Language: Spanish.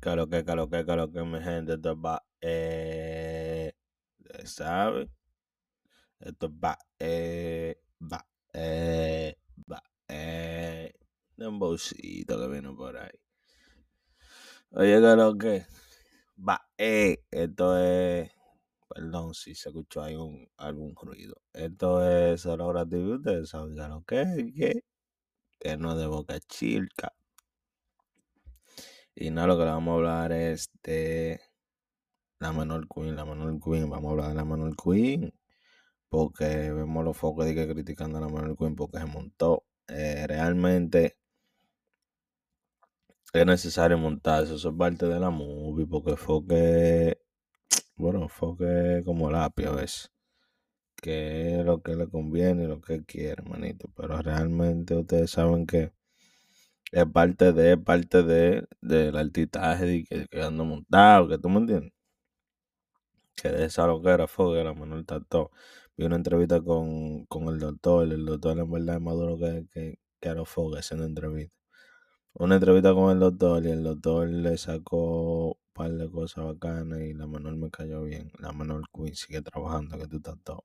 Que lo que, que lo que, que lo que, mi gente, esto va, eh, ¿sabe? Esto va, eh, va, eh, va, eh, un bolsito que viene por ahí. Oye, que lo que, va, eh, esto es, perdón si se escuchó un, algún ruido. Esto es solo gratitud, ustedes saben que lo que, que, que no de boca chilca. Y nada, lo que le vamos a hablar es de la menor queen, la menor queen. Vamos a hablar de la menor queen. Porque vemos los focos de que criticando a la menor queen porque se montó. Eh, realmente es necesario montarse. Eso es parte de la movie. Porque foque, bueno, foque como lápiz, ¿ves? Que es lo que le conviene y lo que quiere, manito. Pero realmente ustedes saben que es parte de, es parte de, del artistaje de que, ando montado, que tú me entiendes. Que de esa lo que era Fogue, la menor trató. Vi una entrevista con, con el doctor, el doctor en verdad es más duro que, que, que a los Fogue haciendo entrevista. Una entrevista con el doctor y el doctor le sacó un par de cosas bacanas y la menor me cayó bien. La menor Queen sigue trabajando, que tú estás todo.